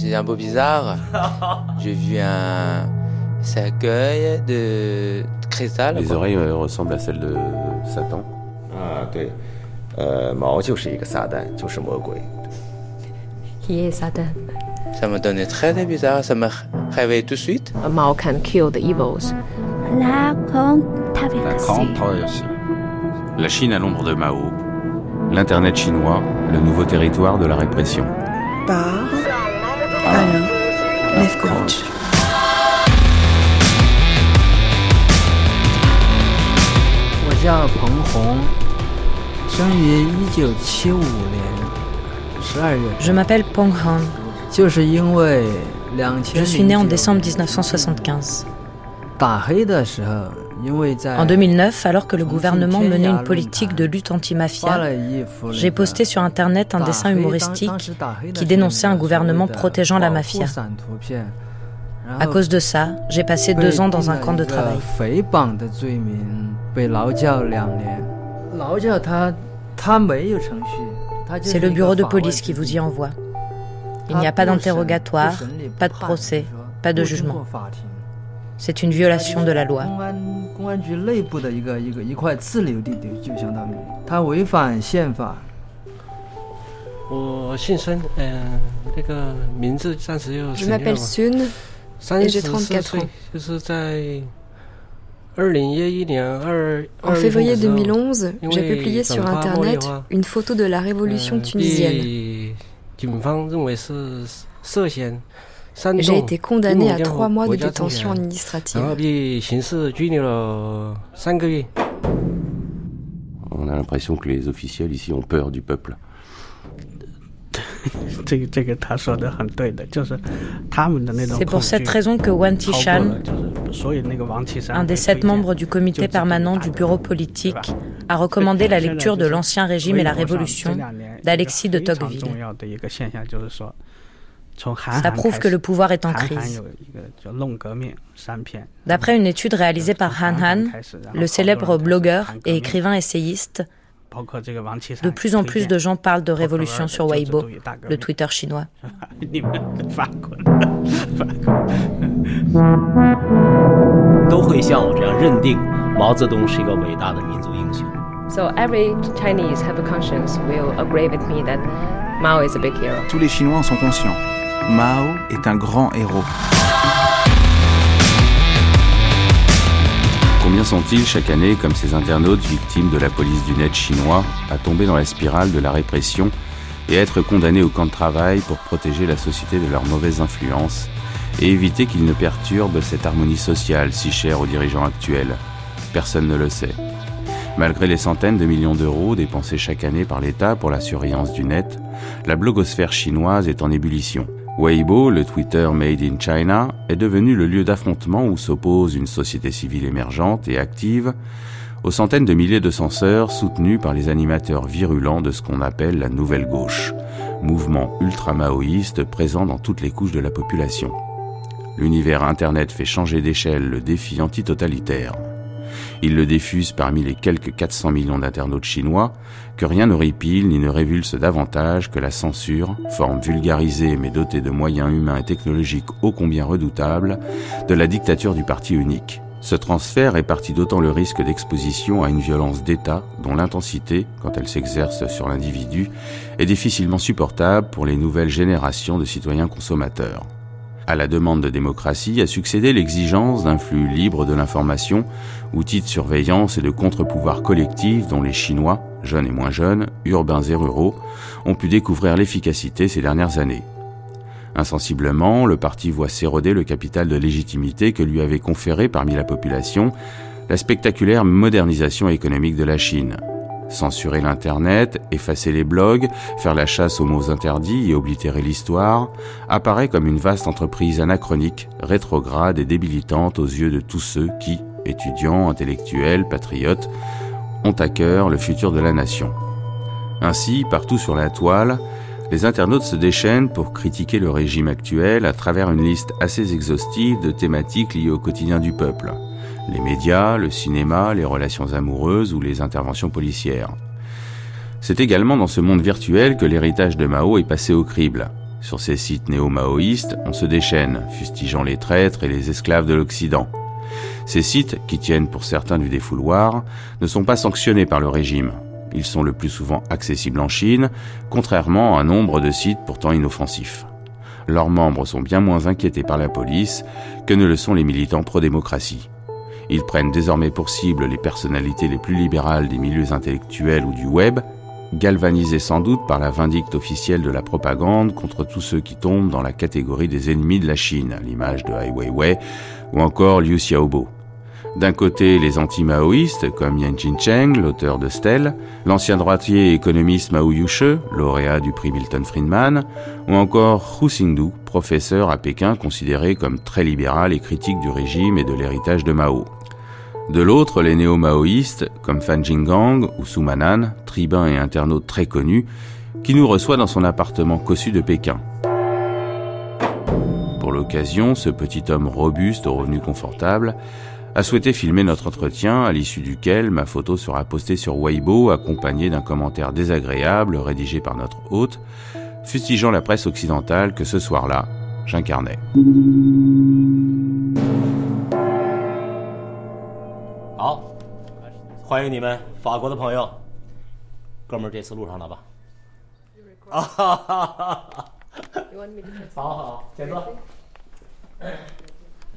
c'est un peu bizarre. J'ai vu un cercueil de cristal. Les oreilles euh, ressemblent à celles de Satan. Ah, oui. Euh, Satan, Qui est Satan? Ça me donnait très, très bizarre, ça m'a réveillé tout de suite. Mao can kill the evils. La La Chine à l'ombre de Mao. L'Internet chinois, le nouveau territoire de la répression. Bah, Alain Lefkovitch. 我叫彭红，生于一九七五年十二月。 Je m'appelle Peng Han. 就是因为两千 Je suis né en décembre 1975. 打黑的时候，因为在 En 2009, alors que le gouvernement menait une politique de lutte anti-mafia, j'ai posté sur Internet un dessin humoristique qui dénonçait un gouvernement protégeant la mafia. À cause de ça, j'ai passé deux ans dans un camp de travail. C'est le bureau de police qui vous y envoie. Il n'y a pas d'interrogatoire, pas de procès, pas de jugement. C'est une violation de la loi. 公安局内部的一个一个一块自留地，就就相当于他违反宪法。我姓孙，嗯、那个名字暂时又 Je m'appelle Sun 三 et 十 j'ai 四34岁 ans.，就是在二零一一年二 En 二月份 février 的时候 2011, 因 j'ai 为 publié 转 sur 发茉莉 Internet 花 une photo de la révolution 呃 tunisienne. 被警方认为是涉嫌煽 J'ai été condamné à trois mois de détention administrative. Ah, On a l'impression que les officiels ici ont peur du peuple. C'est pour cette raison que Wang Tishan, un des sept membres du comité permanent du bureau politique, a recommandé la lecture de L'Ancien Régime et la Révolution d'Alexis de Tocqueville. Ça prouve que le pouvoir est en crise. D'après une étude réalisée par Han Han, le célèbre blogueur et écrivain essayiste, de plus en plus de gens parlent de révolution sur Weibo, le Twitter chinois. Tous les Chinois sont conscients. Mao est un grand héros. Combien sont-ils chaque année, comme ces internautes victimes de la police du net chinois, à tomber dans la spirale de la répression et être condamnés au camp de travail pour protéger la société de leurs mauvaises influences et éviter qu'ils ne perturbent cette harmonie sociale si chère aux dirigeants actuels? Personne ne le sait. Malgré les centaines de millions d'euros dépensés chaque année par l'État pour la surveillance du net, la blogosphère chinoise est en ébullition. Weibo, le Twitter Made in China, est devenu le lieu d'affrontement où s'oppose une société civile émergente et active aux centaines de milliers de censeurs soutenus par les animateurs virulents de ce qu'on appelle la nouvelle gauche, mouvement ultra-maoïste présent dans toutes les couches de la population. L'univers Internet fait changer d'échelle le défi antitotalitaire. Il le diffuse parmi les quelques 400 millions d'internautes chinois, que rien ne ripile ni ne révulse davantage que la censure, forme vulgarisée mais dotée de moyens humains et technologiques ô combien redoutables, de la dictature du parti unique. Ce transfert répartit d'autant le risque d'exposition à une violence d'État dont l'intensité, quand elle s'exerce sur l'individu, est difficilement supportable pour les nouvelles générations de citoyens consommateurs. À la demande de démocratie a succédé l'exigence d'un flux libre de l'information, outil de surveillance et de contre-pouvoir collectif dont les Chinois, jeunes et moins jeunes, urbains et ruraux, ont pu découvrir l'efficacité ces dernières années. Insensiblement, le parti voit s'éroder le capital de légitimité que lui avait conféré parmi la population la spectaculaire modernisation économique de la Chine. Censurer l'Internet, effacer les blogs, faire la chasse aux mots interdits et oblitérer l'histoire apparaît comme une vaste entreprise anachronique, rétrograde et débilitante aux yeux de tous ceux qui, étudiants, intellectuels, patriotes, ont à cœur le futur de la nation. Ainsi, partout sur la toile, les internautes se déchaînent pour critiquer le régime actuel à travers une liste assez exhaustive de thématiques liées au quotidien du peuple. Les médias, le cinéma, les relations amoureuses ou les interventions policières. C'est également dans ce monde virtuel que l'héritage de Mao est passé au crible. Sur ces sites néo-maoïstes, on se déchaîne, fustigeant les traîtres et les esclaves de l'Occident. Ces sites, qui tiennent pour certains du défouloir, ne sont pas sanctionnés par le régime. Ils sont le plus souvent accessibles en Chine, contrairement à un nombre de sites pourtant inoffensifs. Leurs membres sont bien moins inquiétés par la police que ne le sont les militants pro-démocratie. Ils prennent désormais pour cible les personnalités les plus libérales des milieux intellectuels ou du web, galvanisés sans doute par la vindicte officielle de la propagande contre tous ceux qui tombent dans la catégorie des ennemis de la Chine, à l'image de Ai Weiwei ou encore Liu Xiaobo. D'un côté, les anti-maoïstes, comme Yan Cheng, l'auteur de Stell, l'ancien droitier et économiste Mao Yushe, lauréat du prix Milton Friedman, ou encore Hu Xingdu, professeur à Pékin considéré comme très libéral et critique du régime et de l'héritage de Mao. De l'autre, les néo-maoïstes, comme Fan Jinggang ou Su Manan, tribun et internaute très connus, qui nous reçoit dans son appartement cossu de Pékin. Pour l'occasion, ce petit homme robuste aux revenus confortables a souhaité filmer notre entretien, à l'issue duquel ma photo sera postée sur Weibo, accompagnée d'un commentaire désagréable rédigé par notre hôte, fustigeant la presse occidentale que ce soir-là, j'incarnais. 欢迎你们，法国的朋友，哥们儿，这次录上了吧？啊哈哈哈！好好，请坐。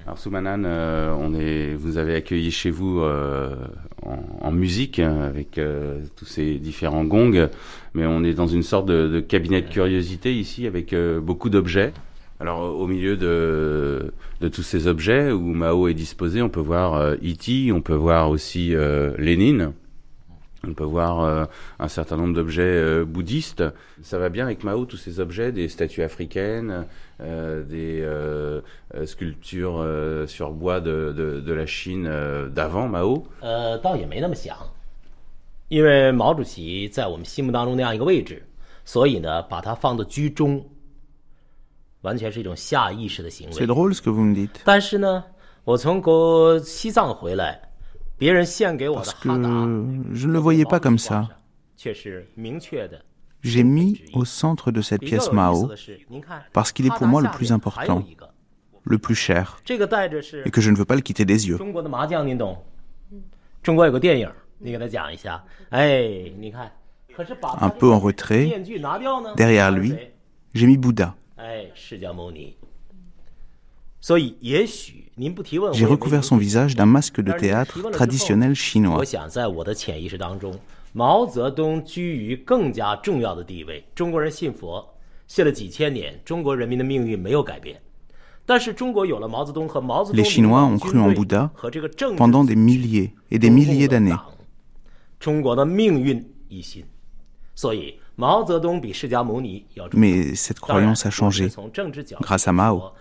Alors Soumanan, euh, on est, vous avez accueilli chez vous euh, en, en, musique hein, avec euh, tous ces différents gongs, mais on est dans une sorte de, de cabinet de curiosité ici avec euh, beaucoup d'objets. Alors au milieu de, tous ces objets où Mao est disposé, on peut voir euh, E.T., on peut voir aussi euh, Lénine, on peut voir euh, un certain nombre d'objets euh, bouddhistes. Ça va bien avec Mao, tous ces objets, des statues africaines, euh, des sculptures sur bois de, la Chine d'avant Mao. 呃，倒也没那么想，因为毛主席在我们心目当中那样一个位置，所以呢，把它放到居中。C'est drôle ce que vous me dites. Parce que je ne le voyais pas comme ça. J'ai mis au centre de cette pièce Mao parce qu'il est pour moi le plus important, le plus cher, et que je ne veux pas le quitter des yeux. Un peu en retrait, derrière lui, j'ai mis Bouddha. J'ai recouvert son visage d'un masque de théâtre traditionnel chinois. Les Chinois ont cru en Bouddha pendant des milliers et des milliers d'années. Mais cette croyance a changé grâce à Mao.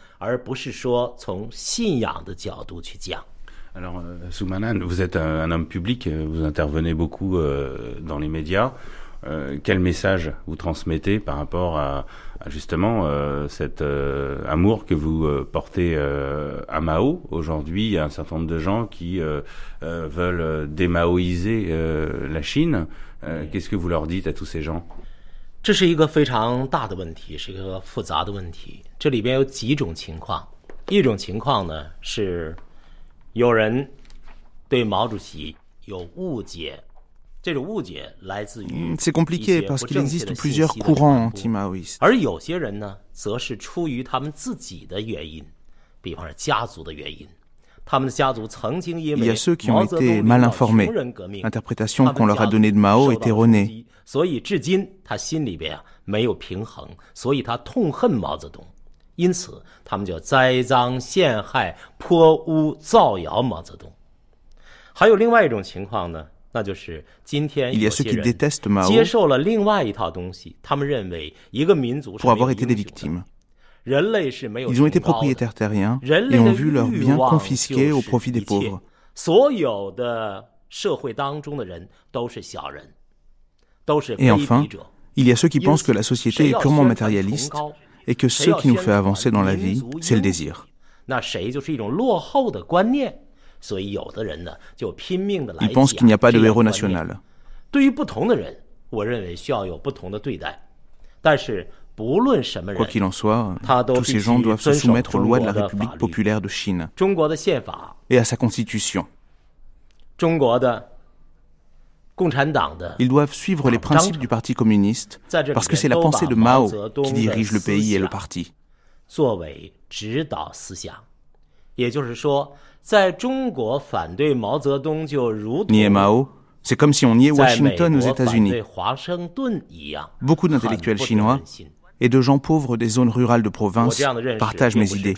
Alors, euh, Soumanan, vous êtes un, homme public, euh, vous intervenez beaucoup euh, dans les médias. quel message vous transmettez par rapport à, justement cet amour que vous portez à Mao Aujourd'hui, il y a un certain nombre de gens qui veulent démaoïser la Chine. Qu'est-ce que vous leur dites à tous ces gens? 这是一个非常大的问题，是一个复杂的问题。这里边有几种情况，一种情况呢是有人对毛主席有误解，这种误解来自于 C'est compliqué parce qu'il existe plusieurs courants anti-maoïstes。而有些人呢，则是出于他们自己的原因，比方说家族的原因。Il y a ceux qui ont été mal informés. L'interprétation qu'on leur a donnée de Mao est erronée. Il y a ceux qui détestent Mao pour avoir été des victimes. Ils ont été propriétaires terriens et ont vu leurs biens confisqués au profit des pauvres. Et enfin, il y a ceux qui pensent que la société est purement matérialiste et que ce qui nous fait avancer dans la vie, c'est le désir. Ils pensent qu'il n'y a pas de héros national. Quoi qu'il en soit, tous ces gens doivent se soumettre aux lois de la République populaire de Chine. Et à sa constitution. Ils doivent suivre les principes du Parti communiste parce que c'est la pensée de Mao qui dirige le pays et le parti. Nier Mao, c'est comme si on niait Washington aux États-Unis. Beaucoup d'intellectuels chinois et de gens pauvres des zones rurales de province partagent mes idées.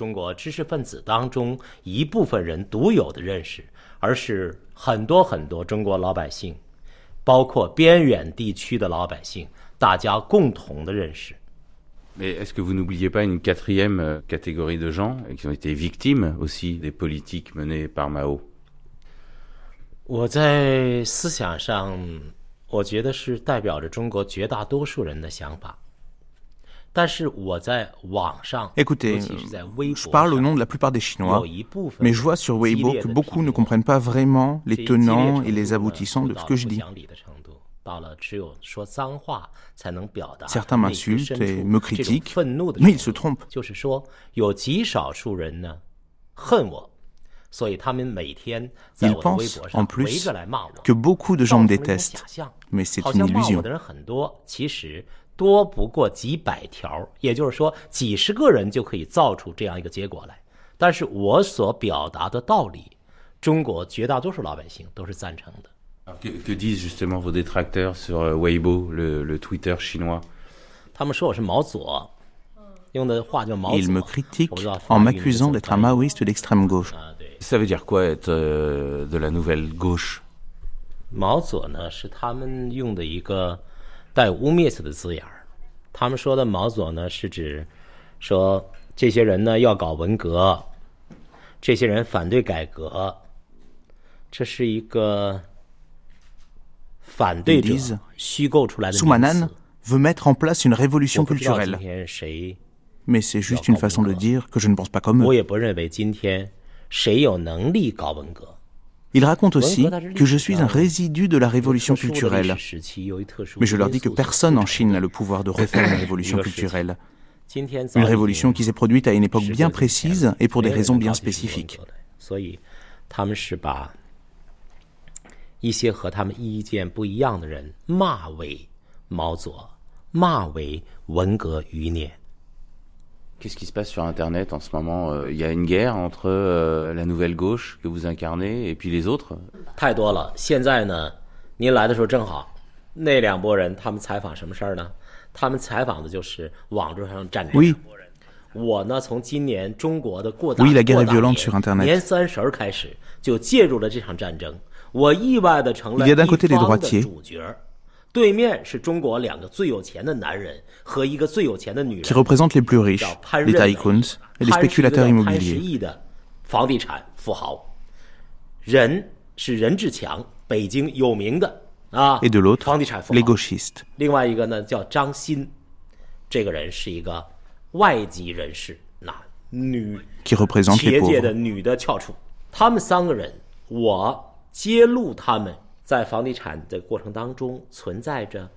Mais est-ce que vous n'oubliez pas une quatrième euh, catégorie de gens qui ont été victimes aussi des politiques menées par Mao? 我 Écoutez, je parle au nom de la plupart des Chinois, mais je vois sur Weibo que beaucoup ne comprennent pas vraiment les tenants et les aboutissants de ce que je dis. Certains m'insultent et me critiquent, mais ils se trompent. Ils pensent en plus que beaucoup de gens me détestent, mais c'est une illusion 多不过几百条，也就是说，几十个人就可以造出这样一个结果来。但是我所表达的道理，中国绝大多数老百姓都是赞成的。Que que disent justement vos détracteurs sur Weibo, le le Twitter chinois？他们说我是毛左，用的话叫毛左。Ils me critiquent en m'accusant d'être un maoïste d'extrême gauche. Ça veut dire quoi être de la nouvelle gauche？毛 带污蔑词的字眼儿，他们说的毛左呢，是指说这些人呢要搞文革，这些人反对改革，这是一个反对者虚构出来的 Soumanan veut mettre en place une révolution culturelle. Mais c'est juste une façon de dire que je ne pense pas comme eux. Il raconte aussi que je suis un résidu de la révolution culturelle. Mais je leur dis que personne en Chine n'a le pouvoir de refaire une révolution culturelle. Une révolution qui s'est produite à une époque bien précise et pour des raisons bien spécifiques. Qu'est-ce qui se passe sur Internet en ce moment euh, Il y a une guerre entre euh, la nouvelle gauche que vous incarnez et puis les autres? Oui. La guerre est violente sur Internet. Il y a d'un côté les droitiers 对面是中国两个最有钱的男人和一个最有钱的女人 qui représentent les plus riches, les tycoons et les spéculateurs 潘 immobiliers. 石屹的房地产富豪，人是任志强，北京有名的啊 Et de l'autre, 房地产富 les 豪。gauchistes. 另外一个呢叫张欣，这个人是一个外籍人士，那女 Qui 企业界.的女的翘楚。他们三个人，我揭露他们在房地产的过程当中存在着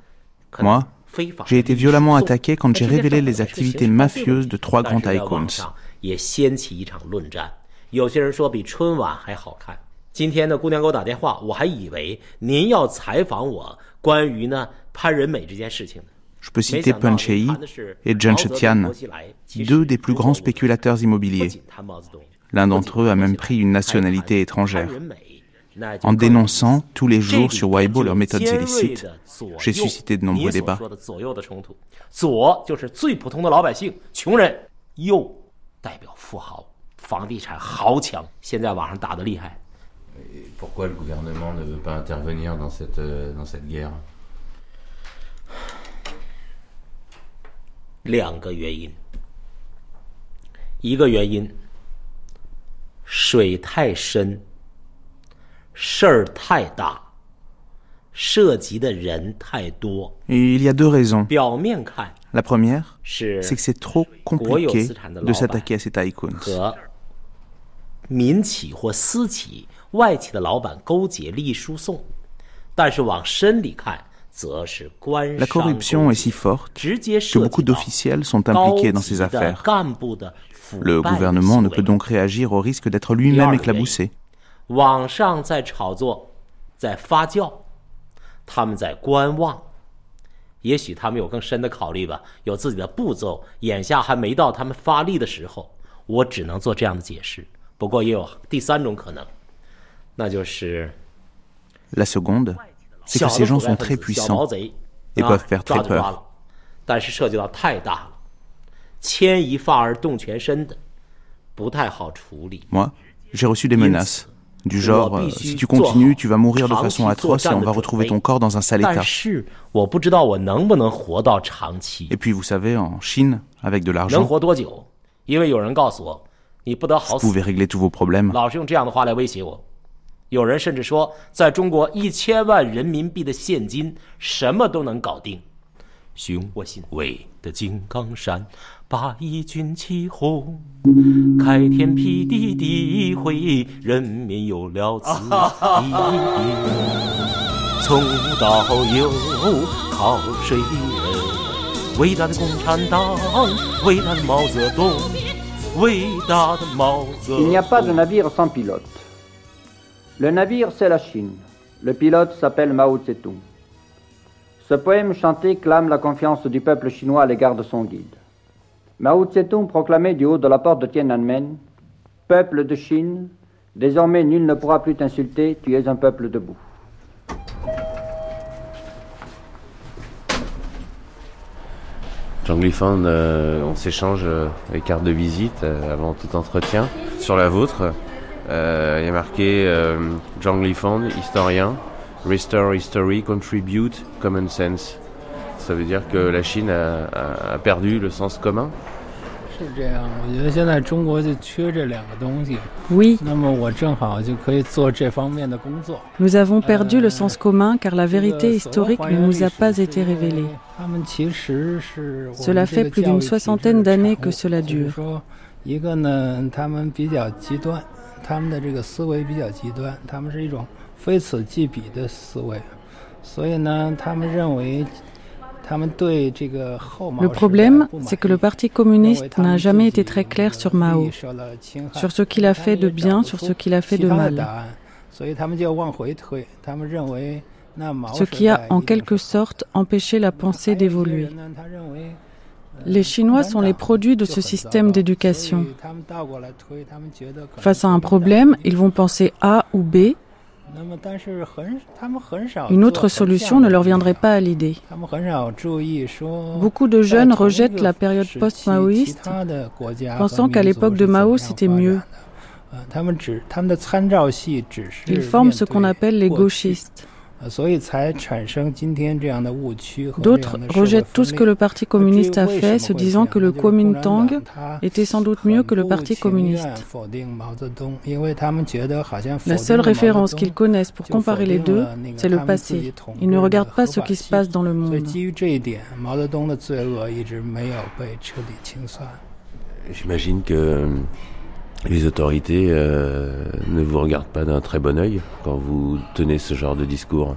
可能 Moi, 非法 j'ai été 的 violemment 诉讼 attaqué quand j'ai 那这些 révélé 正好 les 是 activités 谁是犯罪 mafieuses de trois 但 grands 是在网 tycoons. 上也掀起一场论战。有些人说比春晚还好看。今天呢，姑娘给我打电话，我还以为您要采访我关于呢潘仁美这件事情呢。 Je peux citer Pan Chei et Zheng Zetian, deux des plus grands spéculateurs 不 immobiliers. 仅谈毛泽东， L'un d'entre eux a même pris une nationalité étrangère. en dénonçant tous les jours sur Weibo leurs méthodes illicites. J'ai suscité de nombreux débats. Pourquoi le gouvernement ne veut pas intervenir dans cette, euh, dans cette guerre? 事儿太大，涉及的人太多。 Et il y a deux raisons. 表面看 La première, 是 c'est que c'est trop 国有 compliqué 资产的 de 老板 s'attaquer à ces tycoons. 和民企或私企、外企的老板勾结利益输送，但是往深里看， La corruption est si forte que beaucoup d'officiels sont impliqués dans ces affaires. Le gouvernement ne peut donc réagir au risque d'être lui-même éclaboussé. 网上在炒作，在发酵，他们在观望。也许他们有更深的考虑吧，有自己的步骤。眼下还没到他们发力的时候，我只能做这样的解释。不过也有第三种可能，那就是 la seconde, c'est que ces gens sont très puissants et peuvent faire très peur。但是涉及到太大了，牵一发而动全身的，不太好处理。moi, j'ai reçu des menaces. Du genre euh, si tu continues, tu vas mourir de façon atroce et on va retrouver ton corps dans un sale état. Et puis vous savez, en Chine, avec de l'argent, vous pouvez régler tous vos problèmes. 有人甚至说，在中国一千万人民币的现金，什么都能搞定。雄伟的金刚山，八一军旗红，开天辟地的会，人民有了自由。从无到有，靠谁人？伟大的共产党，伟大的毛泽东，伟大的毛泽东。Le navire, c'est la Chine. Le pilote s'appelle Mao Tse-tung. Ce poème chanté clame la confiance du peuple chinois à l'égard de son guide. Mao Tse-tung proclamait du haut de la porte de Tiananmen Peuple de Chine, désormais nul ne pourra plus t'insulter, tu es un peuple debout. Jean Glifan, euh, on s'échange euh, les cartes de visite euh, avant tout entretien. Sur la vôtre, il y a marqué John Liffand, historien, Restore History, Contribute Common Sense. Ça veut dire que la Chine a, perdu le sens commun oui. Nous avons perdu le sens commun car la vérité historique ne nous a pas été révélée. Cela fait plus d'une soixantaine d'années que cela dure. Le problème, c'est que le Parti communiste n'a jamais été très clair sur Mao, sur ce qu'il a fait de bien, sur ce qu'il a fait de mal. Ce qui a en quelque sorte empêché la pensée d'évoluer. Les Chinois sont les produits de ce système d'éducation. Face à un problème, ils vont penser A ou B. Une autre solution ne leur viendrait pas à l'idée. Beaucoup de jeunes rejettent la période post-maoïste, pensant qu'à l'époque de Mao, c'était mieux. Ils forment ce qu'on appelle les gauchistes. D'autres rejettent tout ce que le Parti communiste a fait, se disant que le Kuomintang était sans doute mieux que le Parti communiste. La seule référence qu'ils connaissent pour comparer les deux, c'est le passé. Ils ne regardent pas ce qui se passe dans le monde. J'imagine que les autorités euh, ne vous regardent pas d'un très bon œil quand vous tenez ce genre de discours.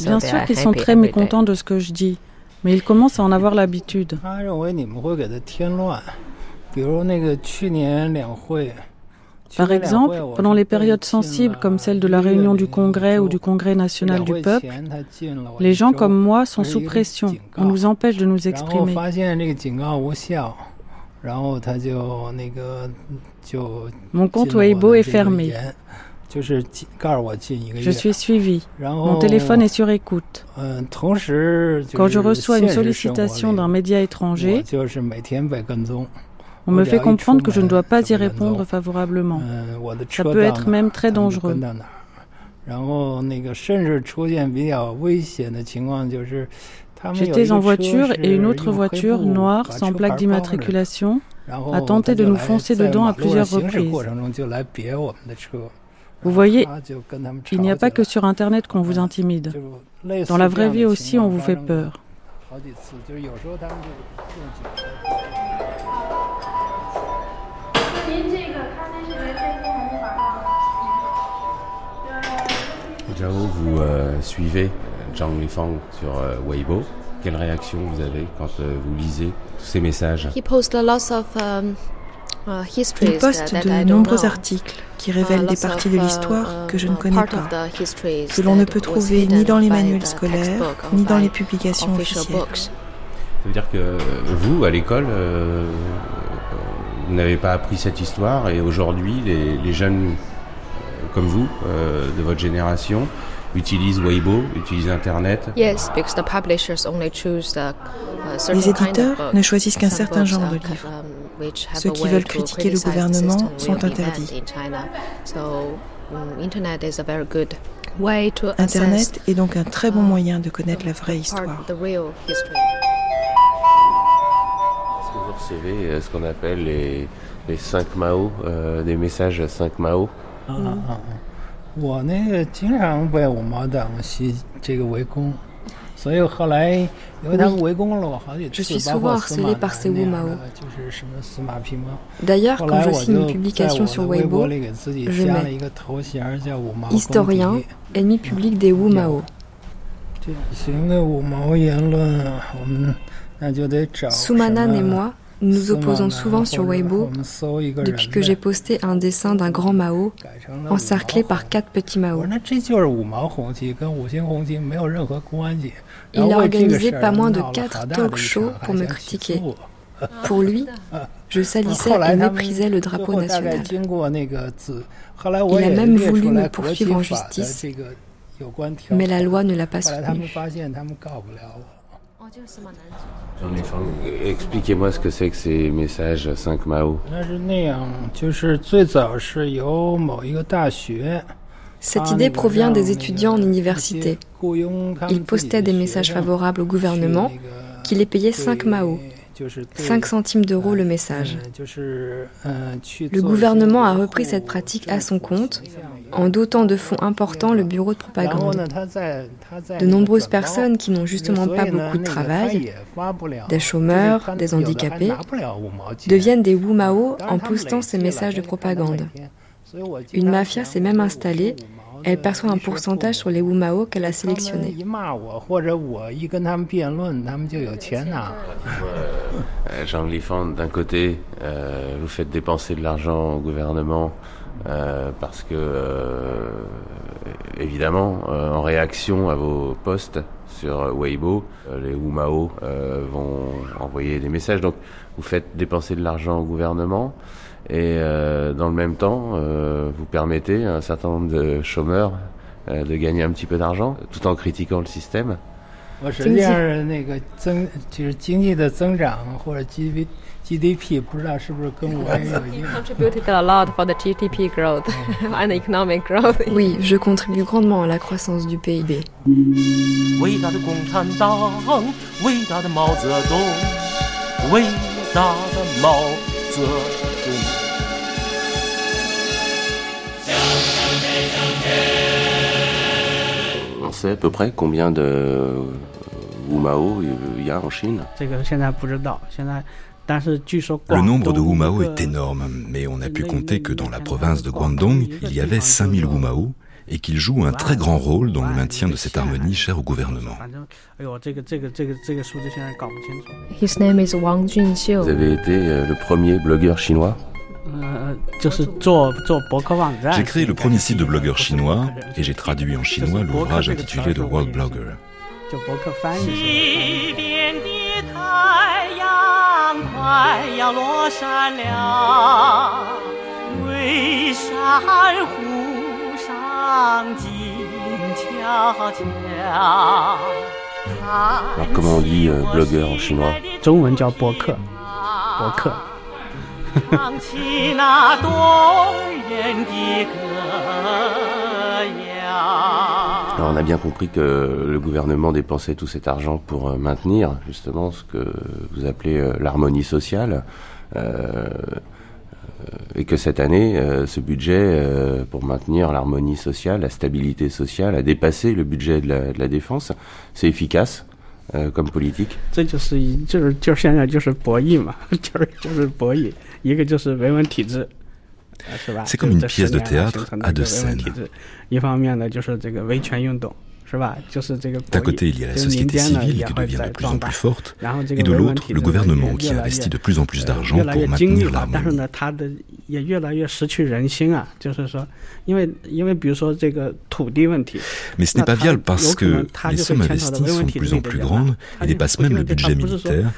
Bien sûr qu'ils sont très mécontents de ce que je dis, mais ils commencent à en avoir l'habitude. Par exemple, pendant les périodes sensibles comme celle de la réunion du Congrès ou du Congrès national du peuple, les gens comme moi sont sous pression. On nous empêche de nous exprimer. Mon compte Weibo est fermé. Je suis suivi. Mon téléphone est sur écoute. Quand je reçois une sollicitation d'un média étranger, on me fait comprendre que je ne dois pas y répondre favorablement. Ça peut être même très dangereux. J'étais en voiture et une autre voiture noire sans plaque d'immatriculation a tenté de nous foncer dedans à plusieurs reprises. Vous voyez, il n'y a pas que sur Internet qu'on vous intimide. Dans la vraie vie aussi, on vous fait peur. Zhao, vous suivez Zhang Lifang sur Weibo. Quelle réaction vous avez quand vous lisez tous ces messages? He posts a lot of um, Uh, Il poste de nombreux articles qui révèlent des parties de uh, l'histoire que je ne connais pas, que l'on ne peut trouver ni dans les manuels scolaires, ni dans les publications officielles. Ça veut dire que vous, à l'école, euh, vous n'avez pas appris cette histoire et aujourd'hui, les, jeunes euh, comme vous, euh, de votre génération, utilisent Weibo, utilisent Internet. Yes, because the publishers only choose the, uh, Les éditeurs ne choisissent qu'un certain genre de livres. Um, ceux qui veulent critiquer le gouvernement sont interdits. Internet est donc un très bon moyen de connaître la vraie histoire. Est-ce que vous recevez euh, ce qu'on appelle les, les 5 Mao, euh, des messages 5 Mao? 啊啊啊！我那个经常被五毛党袭这个围攻，所以后来因为他们围攻了我好几次，把我司马那个。就是什么司马匹马。后来我就在微博里给自己加了一个头衔叫“五毛攻击”。历史学家，五毛的敌人。典型的五毛言论，我们那就得找。苏曼娜和我。Nous opposons souvent sur Weibo depuis que j'ai posté un dessin d'un grand Mao encerclé par quatre petits Mao. Il a organisé pas moins de quatre talk shows pour me critiquer. Pour lui, je salissais et méprisais le drapeau national. Il a même voulu me poursuivre en justice, mais la loi ne l'a pas soutenu. Expliquez-moi ce que c'est que ces messages 5 Mao. Cette idée provient des étudiants en université. Ils postaient des messages favorables au gouvernement qui les payait 5 Mao. 5 centimes d'euros le message. Le gouvernement a repris cette pratique à son compte en dotant de fonds importants le bureau de propagande. De nombreuses personnes qui n'ont justement pas beaucoup de travail, des chômeurs, des handicapés, deviennent des Wu-Mao en postant ces messages de propagande. Une mafia s'est même installée elle perçoit un pourcentage sur les Wumao qu'elle a sélectionnés. Jean Lifan, d'un côté, euh, vous faites dépenser de l'argent au gouvernement euh, parce que, euh, évidemment, en réaction à vos posts sur Weibo, les Wumao vont envoyer des messages. Donc, vous faites dépenser de l'argent au gouvernement. Et euh, dans le même temps, euh, vous permettez à un certain nombre de chômeurs euh, de gagner un petit peu d'argent, tout en critiquant le système. 我实际上是那个增，就是经济的增长或者 GDP GDP，不知道是不是跟我也有影响。Contributed a lot for the GDP growth and economic growth. Oui, je contribue grandement à la croissance du PIB. 伟大的共产党，伟大的毛泽东，伟大的毛泽 On sait à peu près combien de Wumao il y a en Chine. Le nombre de Wumao est énorme, mais on a pu compter que dans la province de Guangdong, il y avait 5000 Wumao et qu'ils jouent un très grand rôle dans le maintien de cette harmonie chère au gouvernement. Vous avez été euh, le premier blogueur chinois? J'ai créé le premier site de blogueurs chinois et j'ai traduit en chinois l'ouvrage intitulé The World Blogger. Alors comment on dit euh, blogueur en chinois on a bien compris que le gouvernement dépensait tout cet argent pour euh, maintenir justement ce que vous appelez euh, l'harmonie sociale. Euh, et que cette année, ce budget pour maintenir l'harmonie sociale, la stabilité sociale, a dépassé le budget de la défense. C'est efficace 呃跟不这就是一就是就是现在就是博弈嘛 就是就是博弈一个就是维稳体制是吧？这个你的现的维稳体制一方面呢就是这个维权运动 D'un côté, il y a la société civile qui devient de plus en plus forte, et de l'autre, le gouvernement qui investit de plus en plus d'argent pour maintenir l'harmonie. Mais ce n'est pas viable parce que les sommes investies sont de plus en plus grandes et dépassent même le budget militaire.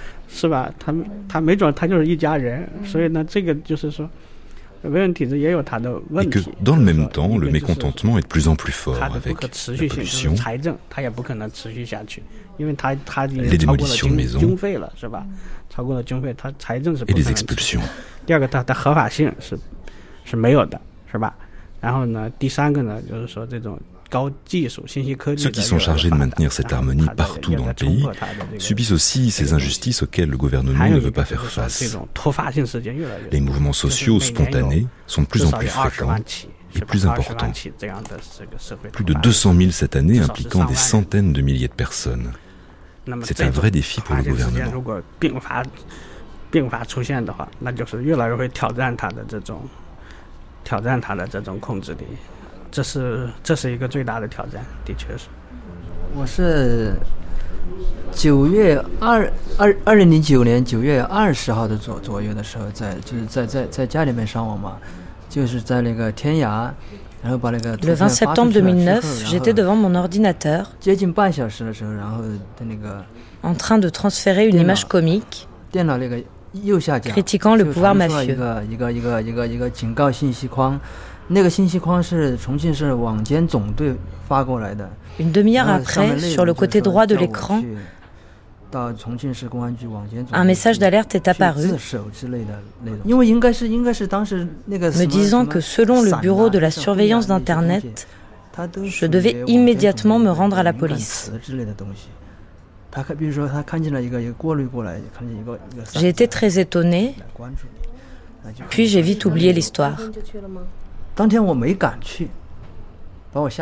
维稳体制也有它的问题。而且，是越。的不可持续性就是财政，他也不可能持续下去，因为他他已经超过了军费了，是吧？超过了军费，他财政是不可能。和驱逐。第二个，他的合法性是是没有的，是吧？然后呢，第三个呢，就是说这种。Ceux qui sont chargés de maintenir cette harmonie partout dans le pays subissent aussi ces injustices auxquelles le gouvernement ne veut pas faire face. Les mouvements sociaux spontanés sont de plus en plus fréquents et plus importants. Plus de 200 000 cette année impliquant des centaines de milliers de personnes. C'est un vrai défi pour le gouvernement. 这是这是一个最大的挑战，的确是。我是九月二二二零零九年九月二十号的左左右的时候，在就是在在在家里面上网嘛，就是在那个天涯，然后把那个 Le 20 septembre 2009, j'étais devant mon ordinateur 接近半小时的时候，然后的那个 en train de transférer une image comique 电脑那个右下角 critiquant le pouvoir mafieux. 个一个一个一个一个警告信息框。那个信息框是重庆市网监总队发过来的。 Une demi-heure après, sur le côté droit de l'écran, 到重庆市公安局网监总 un message d'alerte est apparu 自首之类的内容。因为应该是应该是当时那个 me disant que selon le bureau de la surveillance d'Internet, je devais immédiatement me rendre à la police. 之类的东西。他看，比如说他看见了一个一个过滤过来，看见一个一个。 J'ai été très étonnée, puis j'ai vite oublié l'histoire.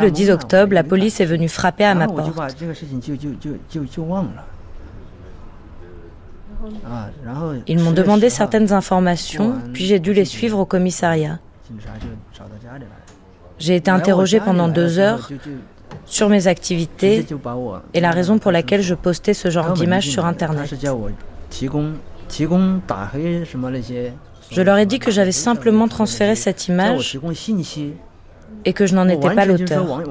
Le 10 octobre, la police est venue frapper à ma porte. Ils m'ont demandé certaines informations, puis j'ai dû les suivre au commissariat. J'ai été interrogé pendant deux heures sur mes activités et la raison pour laquelle je postais ce genre d'images sur Internet. Je leur ai dit que j'avais simplement transféré cette image et que je n'en étais pas l'auteur.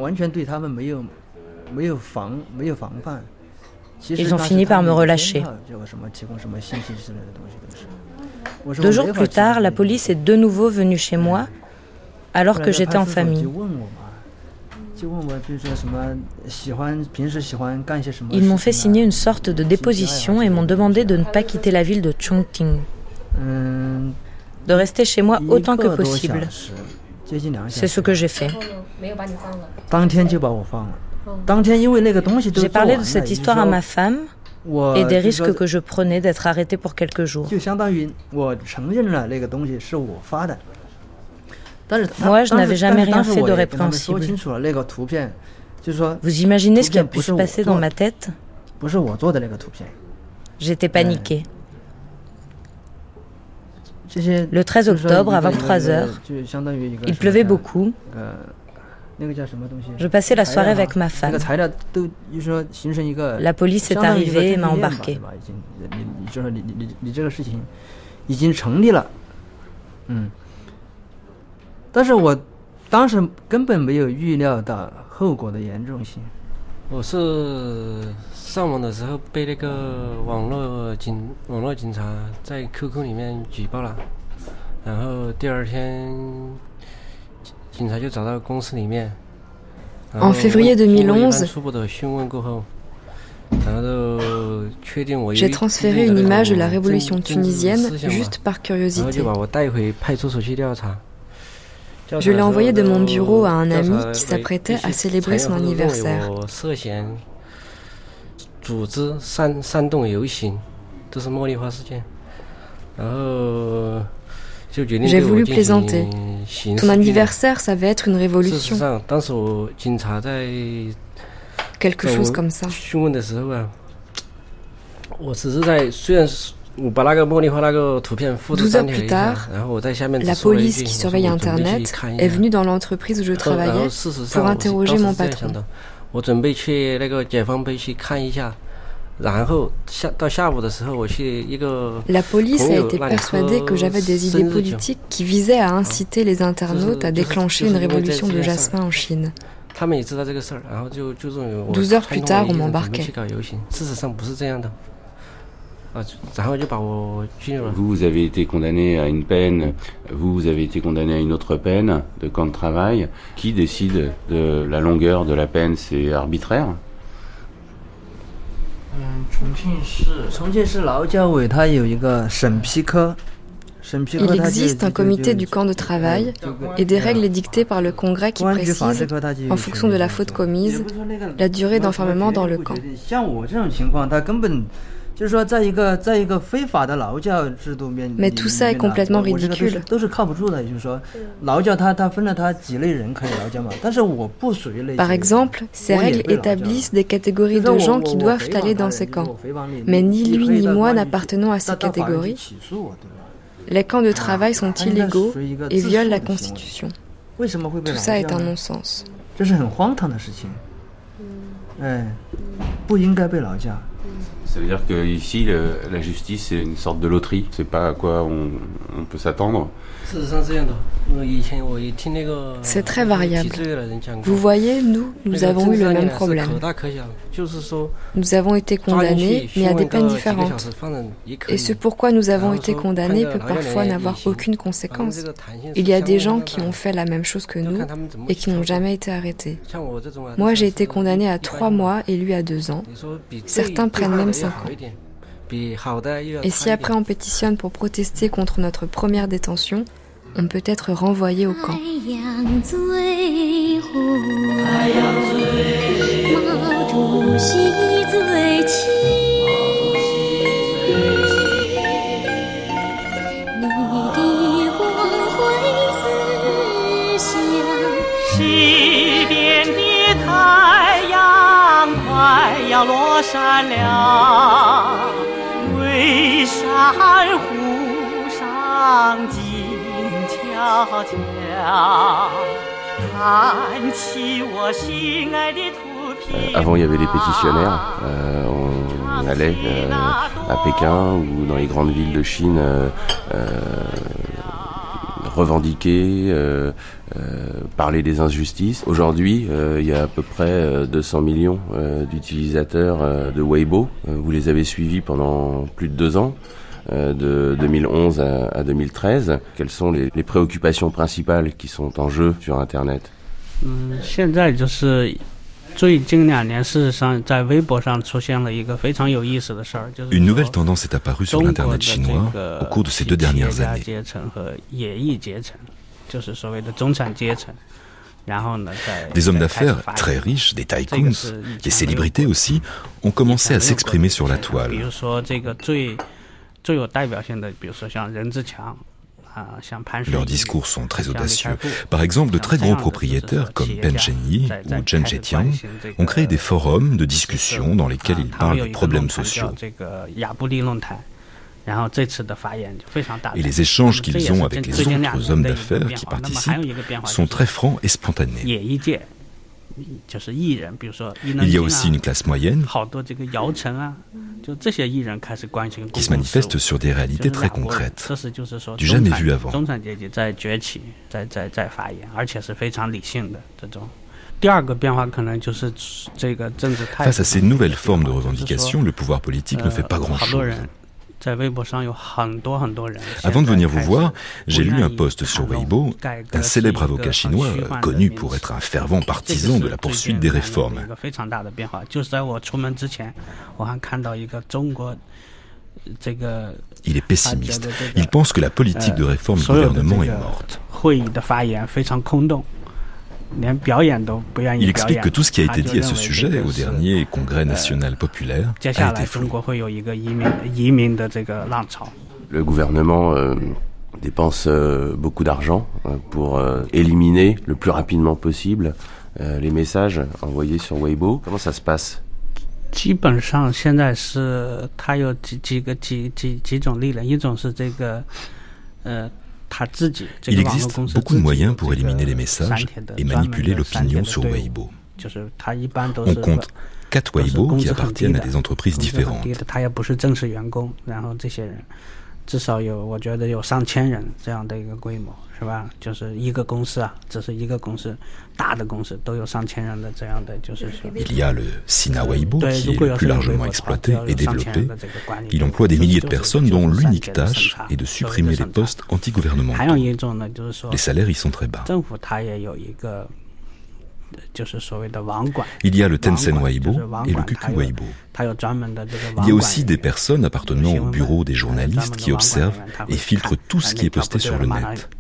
Ils ont fini par me relâcher. Deux jours plus tard, la police est de nouveau venue chez moi alors que j'étais en famille. Ils m'ont fait signer une sorte de déposition et m'ont demandé de ne pas quitter la ville de Chongqing de rester chez moi autant que possible. C'est ce que j'ai fait. J'ai parlé de cette histoire à ma femme et des risques que je prenais d'être arrêté pour quelques jours. Moi, je n'avais jamais rien fait de répréhensible. Vous imaginez ce qui a pu se passer dans ma tête? J'étais paniquée. Le 13 octobre, à 23h, il pleuvait beaucoup. Euh, Je passais la soirée avec ma femme. La police est arrivée et m'a embarqué. 对吧？已经你你就是你你你你这个事情已经成立了，嗯。但是我当时根本没有预料到后果的严重性。我是上网的时候被那个网络警网络警察在 QQ 里面举报了，然后第二天警警察就找到公司里面。然后 En février 经过一番 2011, 初步的询问过后，然后就确定我有 j'ai 一 transféré 定 une 的那 image de 种 la 政 révolution 政治 tunisienne 思想吧 juste par 然后 curiosité. 就把我带回派出所去调查。 Je l'ai envoyé de mon bureau à un 调查 ami 的 qui 为 s'apprêtait 这 à 些 célébrer 材 son 料都认为 anniversaire. 我涉嫌组织煽煽动游行，这是茉莉花事件。然后就决定 J'ai 对我 voulu 进 plaisanter. 行刑 Ton 事拘留 anniversaire, ça va être une 事实 révolution. 上，当时我警察在 Quelque 在 chose 我 comme ça. 询问的时候啊，我只是在虽然是 Douze heures plus tard, la police qui surveille Internet est venue dans l'entreprise où je travaillais pour interroger mon patron. La police a été persuadée que j'avais des idées politiques qui visaient à inciter les internautes à déclencher une révolution de jasmin en Chine. Douze heures plus tard, on m'embarquait. Vous, vous avez été condamné à une peine, vous, vous avez été condamné à une autre peine de camp de travail. Qui décide de la longueur de la peine? C'est arbitraire? Il existe un comité du camp de travail et des règles édictées par le Congrès qui précisent, en fonction de la faute commise, la durée d'enfermement dans le camp. Mais tout ça est complètement ridicule. Par exemple, ces règles établissent des catégories de gens qui doivent aller dans ces camps. Mais ni lui ni moi n'appartenons à ces catégories. Les camps de travail sont illégaux et violent la Constitution. Tout ça est un non-sens. Ça veut dire qu'ici, la justice, c'est une sorte de loterie. C'est pas à quoi on, on peut s'attendre. C'est très variable. Vous voyez, nous, nous avons eu le même problème. Nous avons été condamnés, mais à des peines différentes. Et ce pourquoi nous avons été condamnés peut parfois n'avoir aucune conséquence. Il y a des gens qui ont fait la même chose que nous et qui n'ont jamais été arrêtés. Moi, j'ai été condamné à trois mois et lui à deux ans. Certains prennent même cinq ans. Et si après on pétitionne pour protester contre notre première détention, on peut être renvoyé au camp. Avant, il y avait les pétitionnaires. Euh, on, allait euh, à Pékin ou dans les grandes villes de Chine euh, revendiquer, parler des injustices. Aujourd'hui, il y a à peu près 200 millions d'utilisateurs de Weibo. Vous les avez suivis pendant plus de deux ans. Euh, de 2011 à, 2013. Quelles sont les, préoccupations principales qui sont en jeu sur Internet? Une nouvelle tendance est apparue sur l'Internet chinois au cours de ces deux dernières années. Des hommes d'affaires très riches, des tycoons, des célébrités aussi, ont commencé à s'exprimer sur la toile. Leurs discours sont très audacieux. Par exemple, de très gros propriétaires comme Pen Chenyi ou Chen Zhetiang ont créé des forums de discussion dans lesquels ils parlent de problèmes sociaux. Et les échanges qu'ils ont avec les autres hommes d'affaires qui participent sont très francs et spontanés. Il y a aussi une classe moyenne qui se manifeste sur des réalités très concrètes, du jamais vu avant. Face à ces nouvelles formes de revendication, le pouvoir politique ne fait pas grand-chose. Avant de venir vous voir, j'ai lu un post sur Weibo d'un célèbre avocat chinois connu pour être un fervent partisan de la poursuite des réformes. Il est pessimiste. Il pense que la politique de réforme du gouvernement est morte. Il explique que tout ce qui a été dit à ce sujet au dernier Congrès national populaire a été flou. Le gouvernement euh, dépense euh, beaucoup d'argent euh, pour éliminer le plus rapidement possible les messages envoyés sur Weibo. Comment ça se passe il existe beaucoup de moyens pour éliminer les messages et manipuler l'opinion sur Weibo. On compte quatre Weibo qui appartiennent à des entreprises différentes. 至少有，我觉得有上千人这样的一个规模，是吧？就是一个公司啊，只是一个公司，大的公司都有上千人的这样的，就是说。Il y a le Sina Weibo qui est le plus largement exploité et développé. Il emploie des milliers de personnes dont l'unique tâche est de supprimer les postes anti-gouvernementaux. Les salaires y sont très bas. Il y a le Tensen Weibo et le Kuku Weibo. Il y a aussi des personnes appartenant au bureau des journalistes qui observent et filtrent tout ce qui est posté sur le net.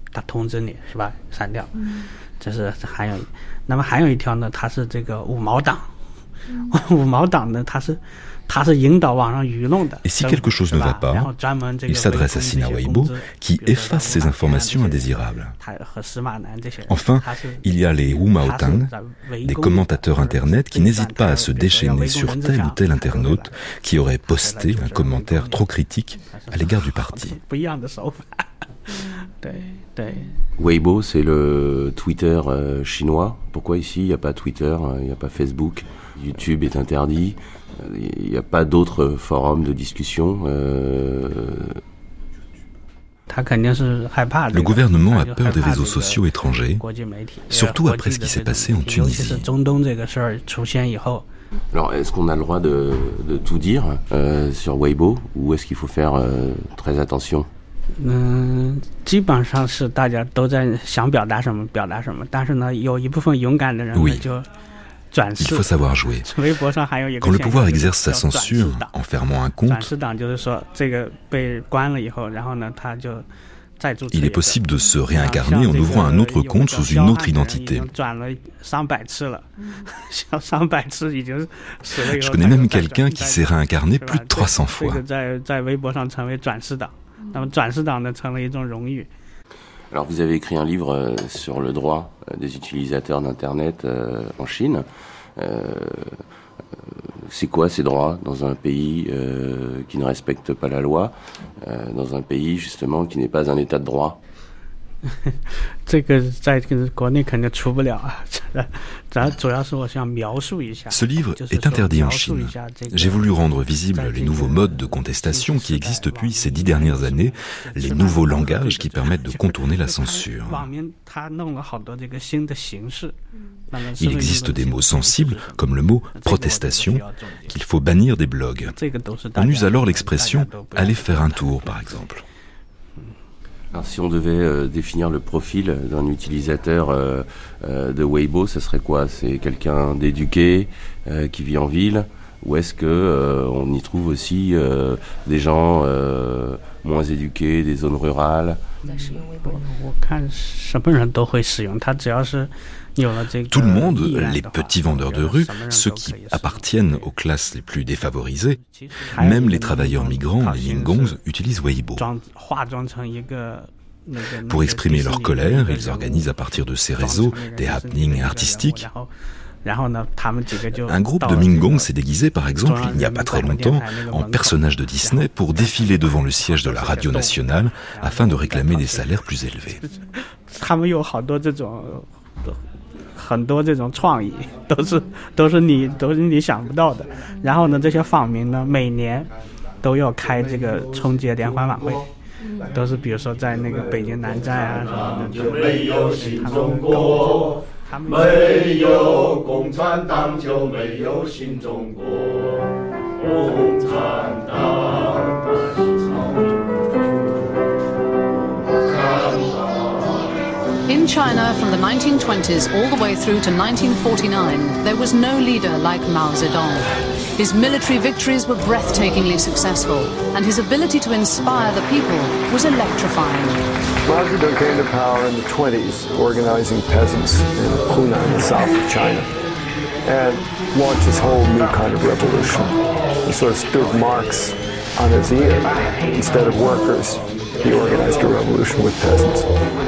Et si quelque chose ne va pas, il s'adresse à Sina Weibo qui efface ces informations indésirables. Enfin, il y a les Wu Maotang, des commentateurs internet qui n'hésitent pas à se déchaîner sur tel ou tel internaute qui aurait posté un commentaire trop critique à l'égard du parti. Weibo, c'est le Twitter euh, chinois. Pourquoi ici, il n'y a pas Twitter, euh, il n'y a pas Facebook? YouTube est interdit. Il n'y a pas d'autres forums de discussion. Euh... Le gouvernement a peur des réseaux sociaux étrangers, surtout après ce qui s'est passé en Tunisie. Alors, est-ce qu'on a le droit de, de tout dire euh, sur Weibo ou est-ce qu'il faut faire euh, très attention? 嗯，il faut savoir jouer. Quand le pouvoir exerce sa censure en fermant un compte, il est possible de se réincarner en ouvrant un autre compte sous une autre identité. Je connais même quelqu'un qui s'est réincarné plus de 300 fois. Alors vous avez écrit un livre euh, sur le droit euh, des utilisateurs d'Internet euh, en Chine. c'est quoi ces droits dans un pays qui ne respecte pas la loi, dans un pays justement qui n'est pas un état de droit? 这个在国内肯定出不了啊。咱主要是我想描述一下。Ce livre est interdit en Chine. J'ai voulu rendre visibles les nouveaux modes de contestation qui existent depuis ces dix dernières années, les nouveaux langages qui permettent de contourner la censure. Il existe des mots sensibles, comme le mot protestation, qu'il faut bannir des blogs. On use alors l'expression aller faire un tour, par exemple. Alors, si on devait euh, définir le profil d'un utilisateur euh, euh, de Weibo, ce serait quoi? C'est quelqu'un d'éduqué qui vit en ville? Ou est-ce que on y trouve aussi des gens moins éduqués, des zones rurales? Tout le monde, les petits vendeurs de rue, ceux qui appartiennent aux classes les plus défavorisées, même les travailleurs migrants, les Lingongs, utilisent Weibo. Pour exprimer leur colère, ils organisent à partir de ces réseaux des happenings artistiques. Un groupe de Mingong s'est déguisé, par exemple, il n'y a pas très longtemps, en personnage de Disney pour défiler devant le siège de la radio nationale afin de réclamer des salaires plus élevés. 很多这种创意都是 都是你都是你想不到的。然后呢，这些访民呢，每年都要开这个春节联欢晚会，都是比如说在那个北京南站啊什么的。没有新中国，没有共产党就没有新中国，共产党。China, from the 1920s all the way through to 1949, there was no leader like Mao Zedong. His military victories were breathtakingly successful, and his ability to inspire the people was electrifying. Mao Zedong came to power in the 20s, organizing peasants in Hunan, in the south of China, and launched this whole new kind of revolution. He sort of stood Marx on his ear. Instead of workers, he organized a revolution with peasants.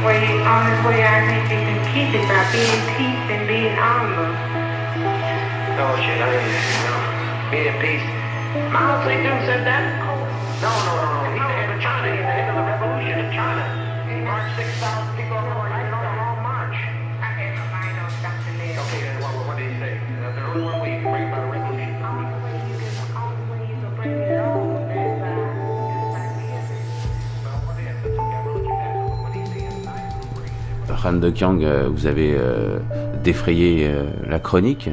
Well, the way I think you can keep it by being peace and being honor. Oh shit, I mean, you know, being peace. Mao Zedong said that. No, no, no, no. He's the head of China. He's the head of the revolution in China. He marched 6,000 Han de Kiang, euh, vous avez euh, défrayé euh, la chronique,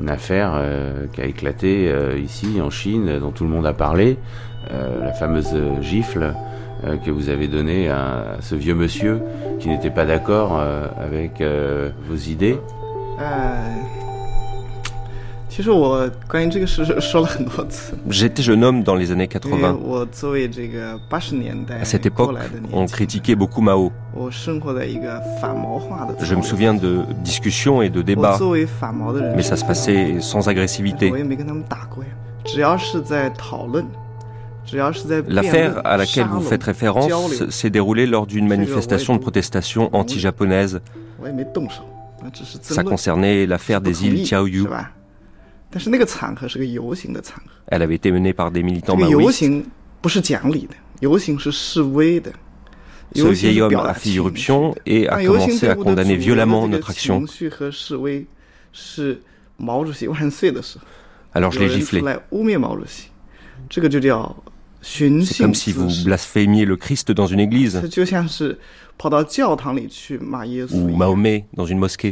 une affaire qui a éclaté ici en Chine, dont tout le monde a parlé, la fameuse gifle que vous avez donnée à, ce vieux monsieur qui n'était pas d'accord avec vos idées. 呃，J'étais jeune homme dans les années 80. À cette époque, on critiquait beaucoup Mao. Je me souviens de discussions et de débats, mais ça se passait sans agressivité. L'affaire à laquelle vous faites référence s'est déroulée lors d'une manifestation de protestation anti-japonaise. Ça concernait l'affaire des îles Tiaoyu. 吧？但是那个场合是个游行的场合， Elle avait été menée par des 这 militants 个游 maoïstes. 行不是讲理的，游行是示威的。 Ce 游行 vieil 是 homme 表 a 达 fait 情绪 irruption et a 但游行 commencé 背 à 后的 condamner 主流的 violemment 这个 notre action. 情绪和示威是毛主席万岁的时候， Alors je 有 l'ai 人出 giflé. C'est comme si vous blasphémiez le Christ dans une église. Ou Mahomet dans une mosquée.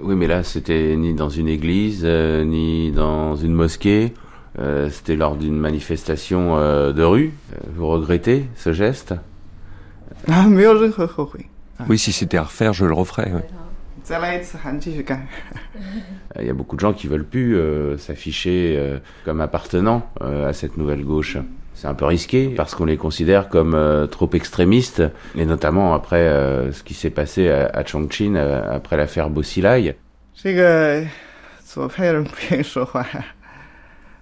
Oui, mais là, c'était ni dans une église, euh, ni dans une mosquée. Euh, c'était lors d'une manifestation euh, de rue. Vous regrettez ce geste? Ah, oui, si c'était à refaire, je le referais. Il y a beaucoup de gens qui veulent plus euh, s'afficher euh, comme appartenant euh, à cette nouvelle gauche. C'est un peu risqué parce qu'on les considère comme trop extrémistes, et notamment après ce qui s'est passé à, à Chongqing après l'affaire Bossilai.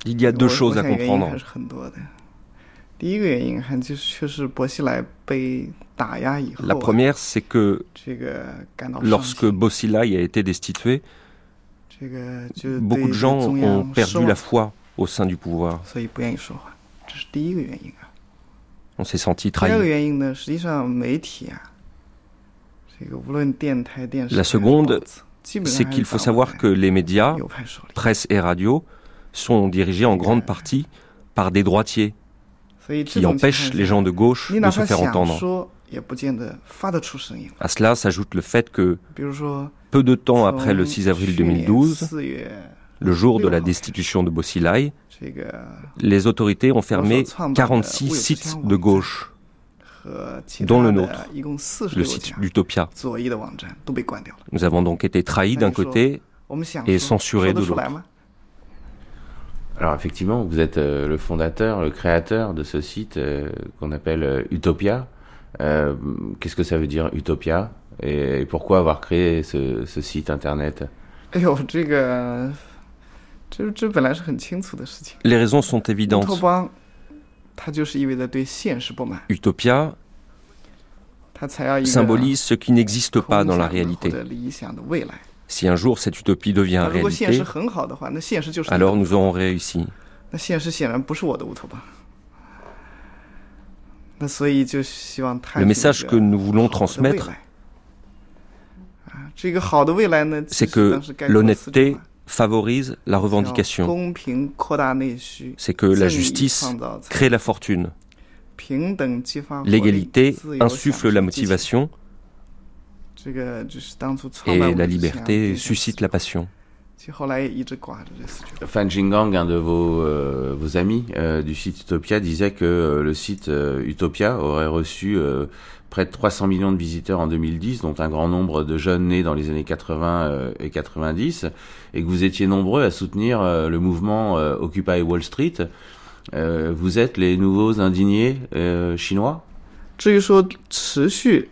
Il y a deux choses à comprendre. 还是很多的。第一个原因还就是确实薄熙来被打压以后啊， La première, c'est que 这个感到伤 lorsque 心， Bossilai a été destitué, 这个就 beaucoup 对 de gens 中 ont 央失 perdu 望 la foi au sein du pouvoir. 所以不愿意说话，这是第一个原因啊。 On s'est senti 第二个 trahi. 原因呢，实际上媒体啊，这个无论电台、电视 La 还是报 seconde, 纸，基本上 c'est 还 qu'il 是 faut 掌握 savoir 在 que les médias, 右派手里。 presse et radio, sont dirigés en grande partie par des droitiers 所以这 qui empêche les gens de gauche de se faire entendre. À cela s'ajoute le fait que, peu de temps après le 6 avril 2012, le jour de la destitution de Bossilai, les autorités ont fermé 46 sites de gauche, dont le nôtre, le site d'Utopia. Nous avons donc été trahis d'un côté et censurés de l'autre. Alors effectivement, vous êtes euh, le fondateur, le créateur de ce site euh, qu'on appelle euh, Utopia. Qu'est-ce que ça veut dire Utopia? Et, pourquoi avoir créé ce, ce site internet? Les raisons sont évidentes. Utopia symbolise ce qui n'existe pas dans la réalité. Si un jour cette utopie devient réalité, alors nous aurons réussi. Le message que nous voulons transmettre, c'est que l'honnêteté favorise la revendication. C'est que la justice crée la fortune. L'égalité insuffle la motivation et 物 la 质想 liberté 变成 suscite la passion. 其实后来也一直挂着这四句话。 Fan Jinggang, un de vos, euh, vos amis euh, du site Utopia, disait que euh, le site euh, Utopia aurait reçu euh, près de 300 millions de visiteurs en 2010, dont un grand nombre de jeunes nés dans les années 80 euh, et 90, et que vous étiez nombreux à soutenir euh, le mouvement euh, Occupy Wall Street. Euh, vous êtes les nouveaux indignés euh, chinois 至于说持续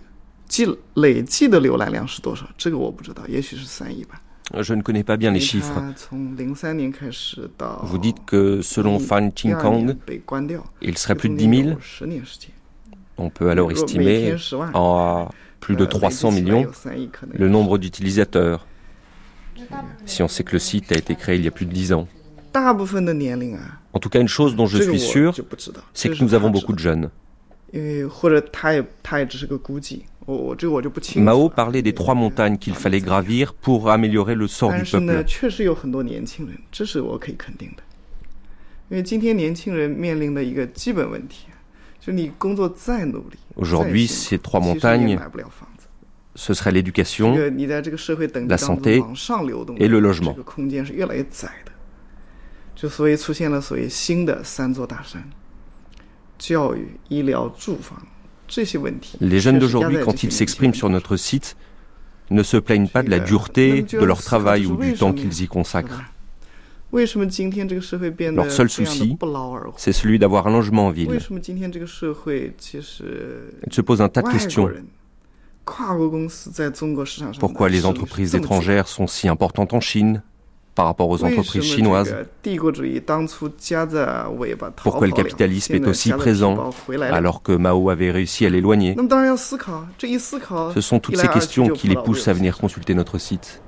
计累计的浏览量是多少，这个我不知道，也许是三亿吧。 Je ne connais pas bien les chiffres. Vous dites que selon Fan Kong, il serait plus de 10 000. On peut alors estimer en plus de 300 millions le nombre d'utilisateurs. Si on sait que le site a été créé il y a plus de 10 ans. En tout cas, une chose dont je suis sûr, c'est que nous avons beaucoup de jeunes. Mao parlait des trois montagnes qu'il fallait gravir pour améliorer le sort du peuple. Aujourd'hui, ces trois montagnes, ce serait l'éducation, la santé et le logement. Les jeunes d'aujourd'hui, quand ils s'expriment sur notre site, ne se plaignent pas de la dureté de leur travail ou du temps qu'ils y consacrent. Leur seul souci, c'est celui d'avoir un logement en ville. Ils se posent un tas de questions. Pourquoi les entreprises étrangères sont si importantes en Chine? Par rapport aux entreprises chinoises. Pourquoi le capitalisme est aussi présent alors que Mao avait réussi à l'éloigner? Ce sont toutes ces questions qui les poussent à venir consulter notre site.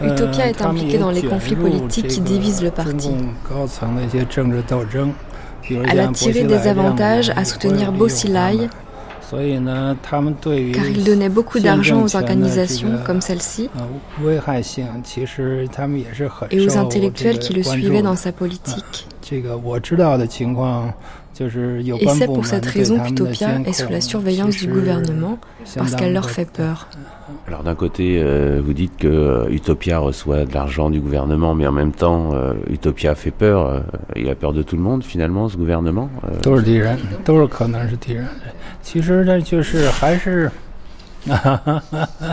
Utopia est impliquée dans les conflits politiques qui divisent le parti. Elle a tiré des avantages à soutenir Bo Xilai, car il donnait beaucoup d'argent aux organisations comme celle-ci et aux intellectuels qui le suivaient dans sa politique. Et c'est pour cette raison qu'Utopia est sous la surveillance du gouvernement, parce qu'elle leur fait peur. Alors d'un côté, euh, vous dites que euh, Utopia reçoit de l'argent du gouvernement, mais en même temps, euh, Utopia fait peur. il a peur de tout le monde finalement, ce gouvernement.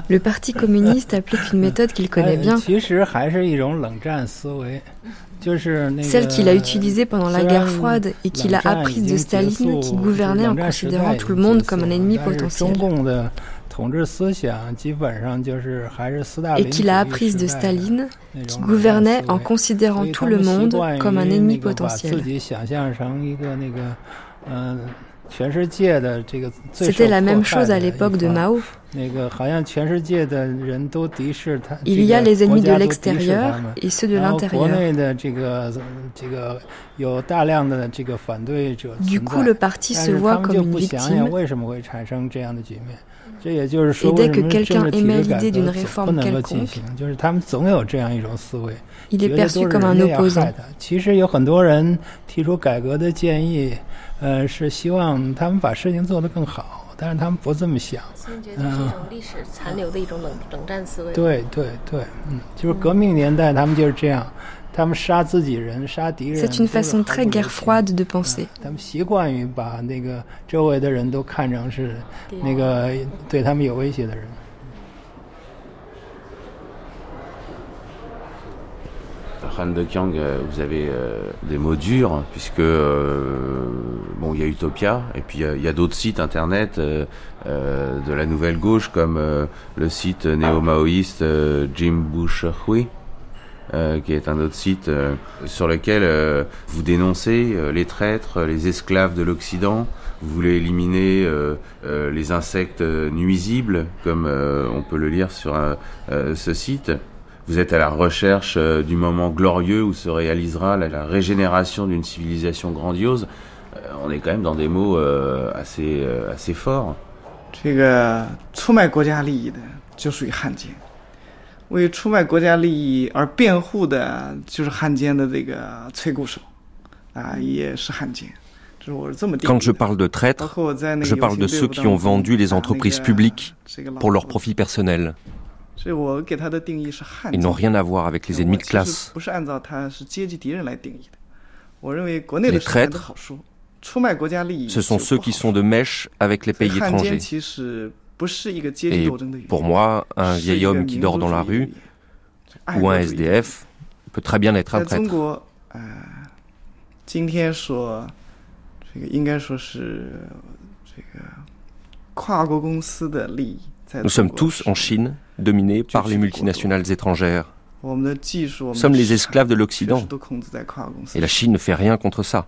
Le Parti communiste applique une méthode qu'il connaît bien. Celle qu'il a utilisée pendant la guerre froide et qu'il a apprise de Staline qui gouvernait en considérant tout le monde comme un ennemi potentiel. Et qu'il a apprise de Staline qui gouvernait en considérant tout le monde comme un ennemi potentiel. 全世界的这个最受迫害的那一个那个好像全世界的人都敌视他这个国家都敌视他们。然后国内的这个这个有大量的这个反对者存在但是他们就不想想为什么会产生这样的局面。这也就是说为什么政治体制改革不能够进行就是他们总有这样一种思维觉得都是人家要害的其实有很多人提出改革的建议呃，是希望他们把事情做得更好，但是他们不这么想。嗯，是一种历史残留的一种冷冷战思维。对对对，嗯，就是革命年代他们就是这样，他们杀自己人、杀敌人。C'est une façon très guerre froide de penser。Han de Kiang, euh, vous avez euh, des mots durs, puisque euh, bon, il y a Utopia, et puis il y a, d'autres sites internet de la nouvelle gauche, comme le site néo-maoïste Jim Bush Hui, qui est un autre site sur lequel vous dénoncez les traîtres, les esclaves de l'Occident. Vous voulez éliminer les insectes nuisibles, comme on peut le lire sur ce site vous êtes à la recherche euh, du moment glorieux où se réalisera la, régénération d'une civilisation grandiose. Euh, on est quand même dans des mots euh, assez, assez forts. Quand je parle de traîtres, je parle de ceux qui ont vendu les entreprises publiques pour leur profit personnel. Ils n'ont rien à voir avec les ennemis de classe. Les traîtres, ce sont ceux qui sont de mèche avec les pays étrangers. Et pour moi, un vieil homme qui dort dans la rue ou un SDF peut très bien être un traître. Nous sommes tous en Chine, dominés par les multinationales étrangères. Nous sommes les esclaves de l'Occident. Et la Chine ne fait rien contre ça.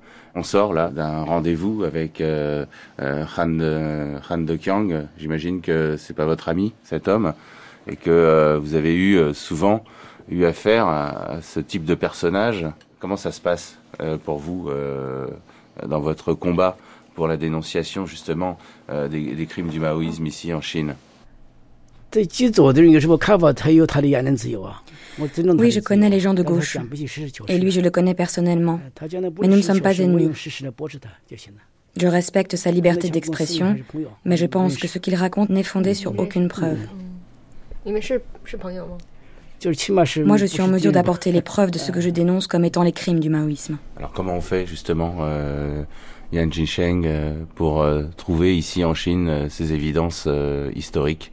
On sort là d'un rendez-vous avec euh, Han, de, Han de. J'imagine que c'est pas votre ami, cet homme, et que vous avez eu souvent eu affaire à, ce type de personnage. Comment ça se passe pour vous dans votre combat pour la dénonciation justement euh, des, crimes du maoïsme ici en Chine? Oui, je connais les gens de gauche. Et lui, je le connais personnellement. Mais nous ne sommes pas ennemis. Je respecte sa liberté d'expression, mais je pense que ce qu'il raconte n'est fondé sur aucune preuve. Moi, je suis en mesure d'apporter les preuves de ce que je dénonce comme étant les crimes du maoïsme. Alors comment on fait justement euh, Yan Jinsheng euh, pour euh, trouver ici en Chine ces évidences historiques?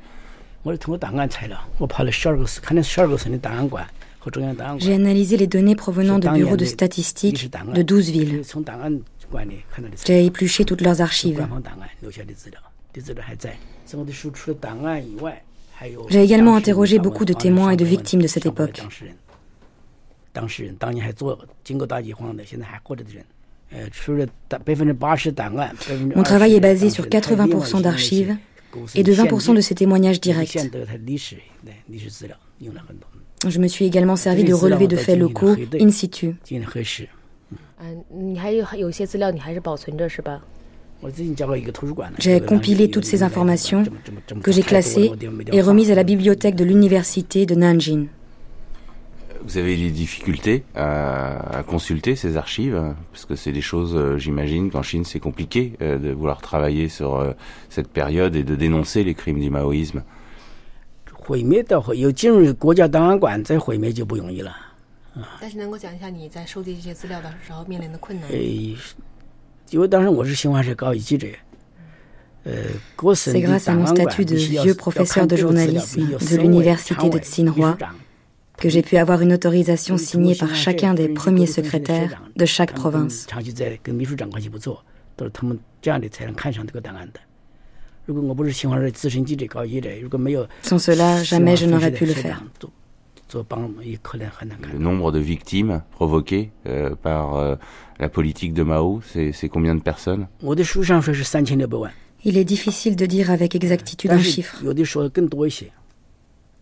J'ai analysé les données provenant de bureaux de statistiques de 12 villes. J'ai épluché toutes leurs archives. J'ai également interrogé beaucoup de témoins et de victimes de cette époque. Mon travail est basé sur 80% d'archives et de 20% de ces témoignages directs. Je me suis également servi de relevés de faits locaux in situ. J'ai compilé toutes ces informations que j'ai classées et remises à la bibliothèque de l'université de Nanjing. Vous avez des difficultés à, consulter ces archives Parce que c'est des choses, euh, j'imagine qu'en Chine c'est compliqué euh, de vouloir travailler sur euh, cette période et de dénoncer les crimes du maoïsme. C'est grâce à mon statut de vieux professeur de journalisme de l'université de Tsinghua que j'ai pu avoir une autorisation signée par chacun des premiers secrétaires de chaque province. Sans cela, jamais je n'aurais pu le faire. Le nombre de victimes provoquées euh, par euh, la politique de Mao, c'est combien de personnes? Il est difficile de dire avec exactitude un chiffre.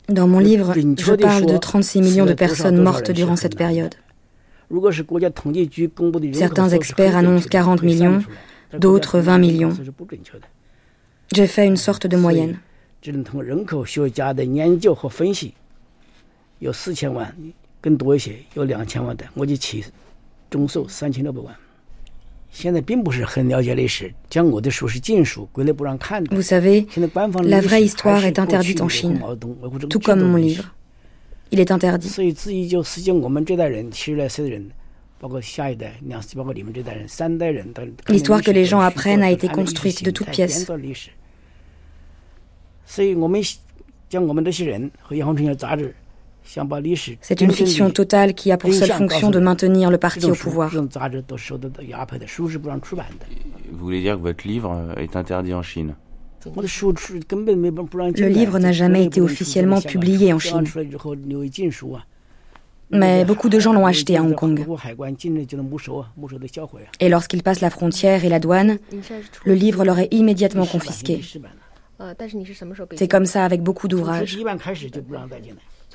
Dans mon livre, je parle de 36 millions de personnes mortes durant cette période. Certains experts annoncent 40 millions, d'autres 20 millions. J'ai fait une sorte de moyenne. Vous savez, la vraie histoire est interdite en Chine, tout comme mon livre. Il est interdit. L'histoire que les gens apprennent a été construite de toutes pièces. C'est une fiction totale qui a pour seule fonction de maintenir le parti au pouvoir. Vous voulez dire que votre livre est interdit en Chine Le livre n'a jamais été officiellement publié en Chine. Mais beaucoup de gens l'ont acheté à Hong Kong. Et lorsqu'ils passent la frontière et la douane, le livre leur est immédiatement confisqué. C'est comme ça avec beaucoup d'ouvrages.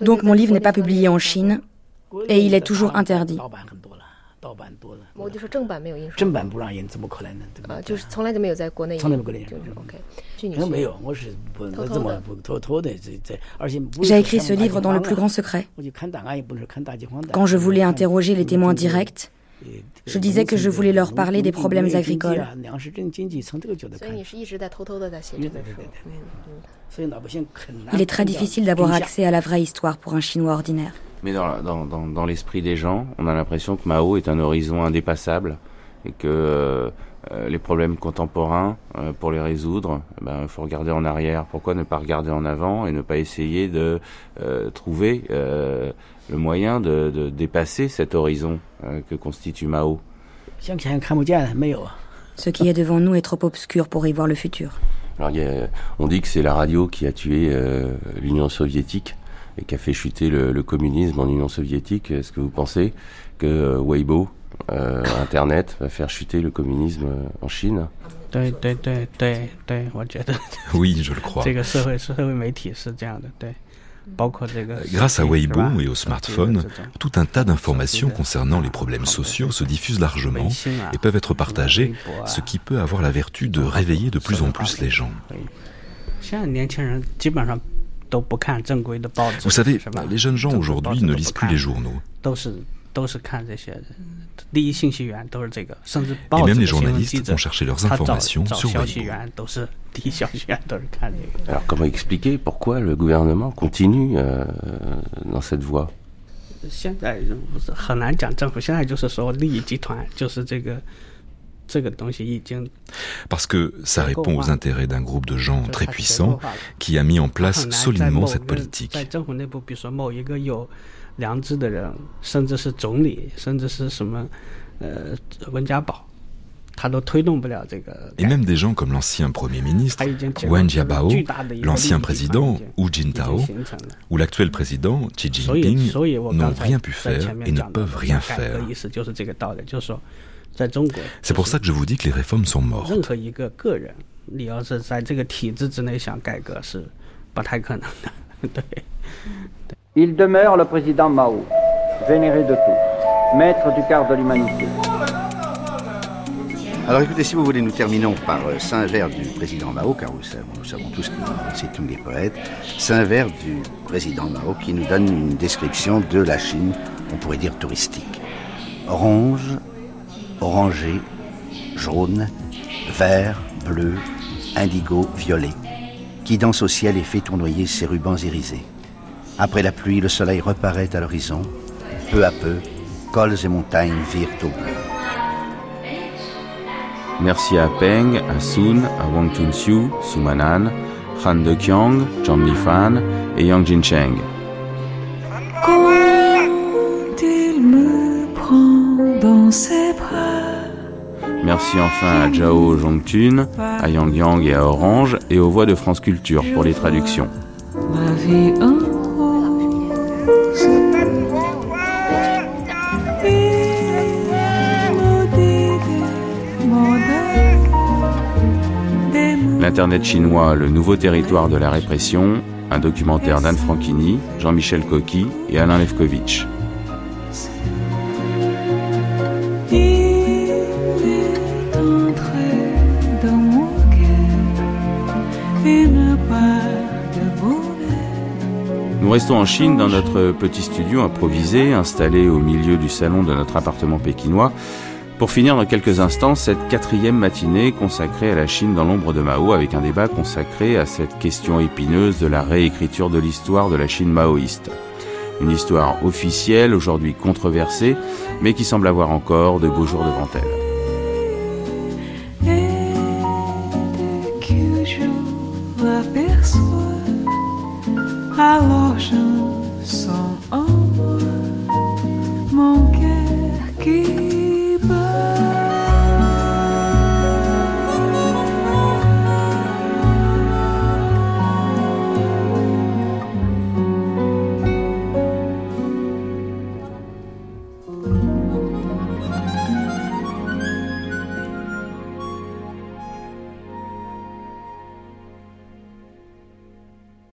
Donc mon livre n'est pas publié en Chine et il est toujours interdit. J'ai écrit ce livre dans le plus grand secret. Quand je voulais interroger les témoins directs, je disais que je voulais leur parler des problèmes agricoles. Il est très difficile d'avoir accès à la vraie histoire pour un Chinois ordinaire. Mais dans, dans, dans, dans l'esprit des gens, on a l'impression que Mao est un horizon indépassable et que euh, euh, les problèmes contemporains, euh, pour les résoudre, il ben, faut regarder en arrière. Pourquoi ne pas regarder en avant et ne pas essayer de trouver le moyen de, de, dépasser cet horizon que constitue Mao Ce qui est devant nous est trop obscur pour y voir le futur. Alors, y a, on dit que c'est la radio qui a tué l'Union soviétique et qui a fait chuter le, le communisme en Union soviétique. Est-ce que vous pensez que euh, Weibo, euh, Internet, va faire chuter le communisme euh, en Chine? Oui, je le crois. Grâce à Weibo et au smartphone, tout un tas d'informations concernant les problèmes sociaux se diffusent largement et peuvent être partagées, ce qui peut avoir la vertu de réveiller de plus en plus les gens. Vous savez, les jeunes gens aujourd'hui ne lisent plus les journaux. Et même les journalistes vont chercher leurs informations sur Weibo. Alors comment expliquer pourquoi le gouvernement continue euh, dans cette voie parce que ça répond aux intérêts d'un groupe de gens très puissants qui a mis en place solidement cette politique. Et même des gens comme l'ancien Premier ministre Wen Jiabao, l'ancien président Hu Jintao ou l'actuel président Xi Jinping n'ont rien pu faire et ne peuvent rien faire. C'est pour ça que je vous dis que les réformes sont mortes. Il demeure le président Mao, vénéré de tous, maître du quart de l'humanité. Alors écoutez, si vous voulez, nous terminons par euh, Saint vers du président Mao, car nous savons, tous que c'est tous les poètes. Saint vers du président Mao qui nous donne une description de la Chine, on pourrait dire touristique. Orange, orangé, jaune, vert, bleu, indigo, violet, qui danse au ciel et fait tournoyer ses rubans irisés. Après la pluie, le soleil reparaît à l'horizon. Peu à peu, cols et montagnes virent au bleu. Merci à Peng, à Sun, à Wang Chunxiu, Sumanan, Han Deqiang, Zhang Lifan et Yang Jincheng. dans ses Merci enfin à Zhao Zhongtun, à Yang Yang et à Orange, et aux voix de France Culture pour les traductions. L'Internet chinois, le nouveau territoire de la répression, un documentaire d'Anne Franchini, Jean-Michel Coqui et Alain Levkovitch. Nous restons en Chine dans notre petit studio improvisé installé au milieu du salon de notre appartement pékinois pour finir dans quelques instants cette quatrième matinée consacrée à la Chine dans l'ombre de Mao avec un débat consacré à cette question épineuse de la réécriture de l'histoire de la Chine maoïste. Une histoire officielle, aujourd'hui controversée, mais qui semble avoir encore de beaux jours devant elle.